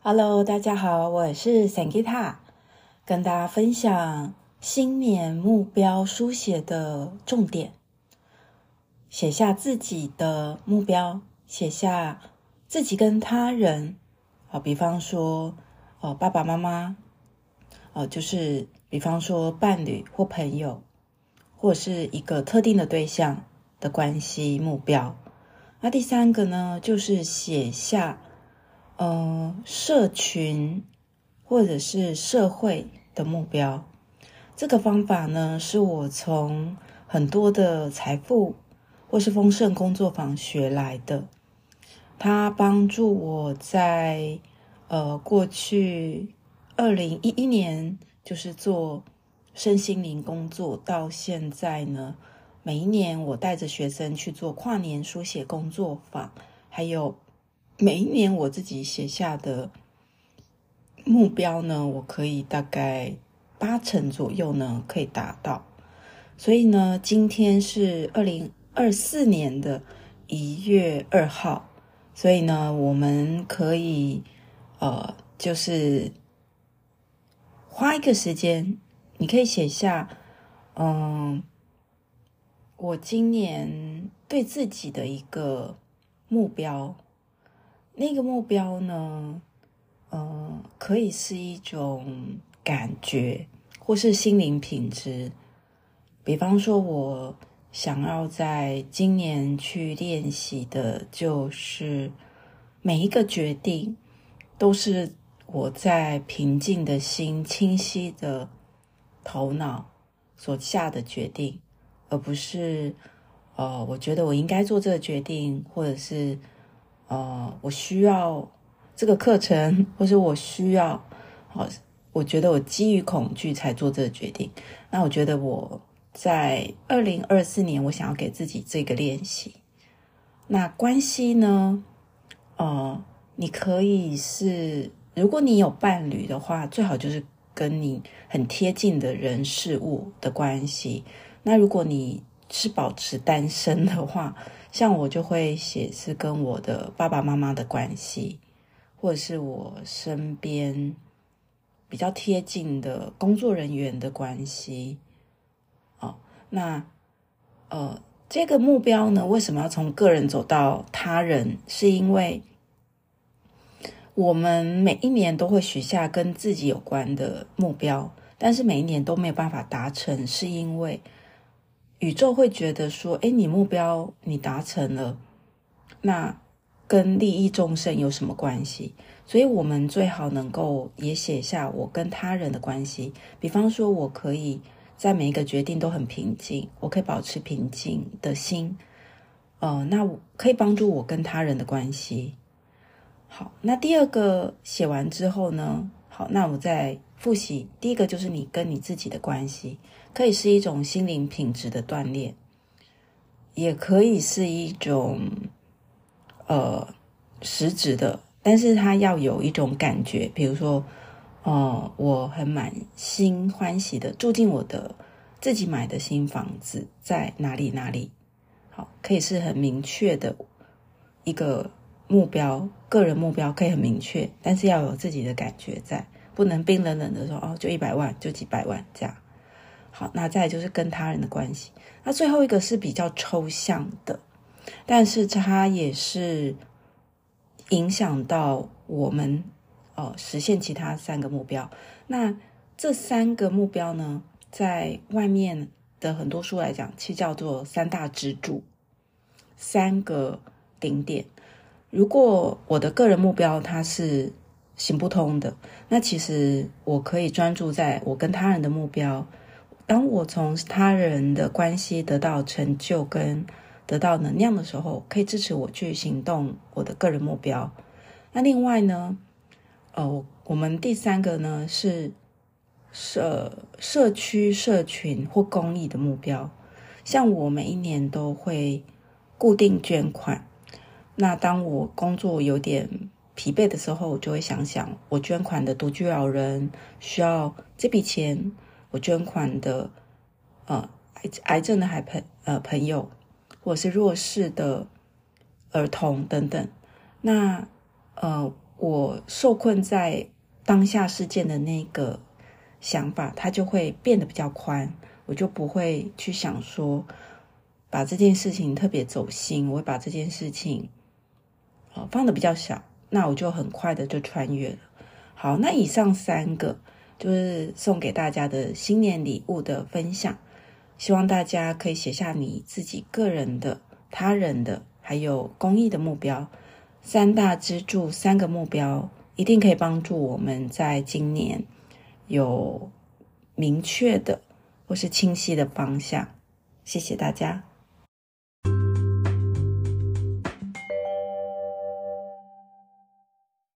Hello，大家好，我是 Sankita，跟大家分享新年目标书写的重点。写下自己的目标，写下自己跟他人，啊，比方说，哦，爸爸妈妈，哦，就是比方说伴侣或朋友，或者是一个特定的对象的关系目标。那第三个呢，就是写下。呃，社群或者是社会的目标，这个方法呢，是我从很多的财富或是丰盛工作坊学来的。它帮助我在呃过去二零一一年，就是做身心灵工作，到现在呢，每一年我带着学生去做跨年书写工作坊，还有。每一年我自己写下的目标呢，我可以大概八成左右呢可以达到。所以呢，今天是二零二四年的一月二号，所以呢，我们可以呃，就是花一个时间，你可以写下，嗯，我今年对自己的一个目标。那个目标呢，呃，可以是一种感觉，或是心灵品质。比方说，我想要在今年去练习的，就是每一个决定都是我在平静的心、清晰的头脑所下的决定，而不是，呃，我觉得我应该做这个决定，或者是。呃，我需要这个课程，或是我需要，好，我觉得我基于恐惧才做这个决定。那我觉得我在二零二四年，我想要给自己这个练习。那关系呢？呃，你可以是，如果你有伴侣的话，最好就是跟你很贴近的人事物的关系。那如果你是保持单身的话，像我就会写是跟我的爸爸妈妈的关系，或者是我身边比较贴近的工作人员的关系。哦，那呃，这个目标呢，为什么要从个人走到他人？是因为我们每一年都会许下跟自己有关的目标，但是每一年都没有办法达成，是因为。宇宙会觉得说：“诶，你目标你达成了，那跟利益众生有什么关系？所以我们最好能够也写下我跟他人的关系。比方说，我可以在每一个决定都很平静，我可以保持平静的心。呃，那可以帮助我跟他人的关系。好，那第二个写完之后呢？好，那我再复习。第一个就是你跟你自己的关系。”可以是一种心灵品质的锻炼，也可以是一种呃实质的，但是它要有一种感觉，比如说，呃，我很满心欢喜的住进我的自己买的新房子，在哪里哪里，好，可以是很明确的一个目标，个人目标可以很明确，但是要有自己的感觉在，不能冰冷冷的说哦，就一百万，就几百万这样。好，那再就是跟他人的关系。那最后一个是比较抽象的，但是它也是影响到我们哦实现其他三个目标。那这三个目标呢，在外面的很多书来讲，其实叫做三大支柱，三个顶点。如果我的个人目标它是行不通的，那其实我可以专注在我跟他人的目标。当我从他人的关系得到成就跟得到能量的时候，可以支持我去行动我的个人目标。那另外呢，呃，我们第三个呢是社社区、社群或公益的目标。像我每一年都会固定捐款。那当我工作有点疲惫的时候，我就会想想，我捐款的独居老人需要这笔钱。我捐款的，呃，癌癌症的孩朋呃朋友，或者是弱势的儿童等等。那呃，我受困在当下事件的那个想法，它就会变得比较宽，我就不会去想说把这件事情特别走心，我会把这件事情呃放的比较小，那我就很快的就穿越了。好，那以上三个就是送给大家的新年礼物的分享，希望大家可以写下你自己个人的、他人的，还有公益的目标，三大支柱，三个目标一定可以帮助我们在今年有明确的或是清晰的方向。谢谢大家。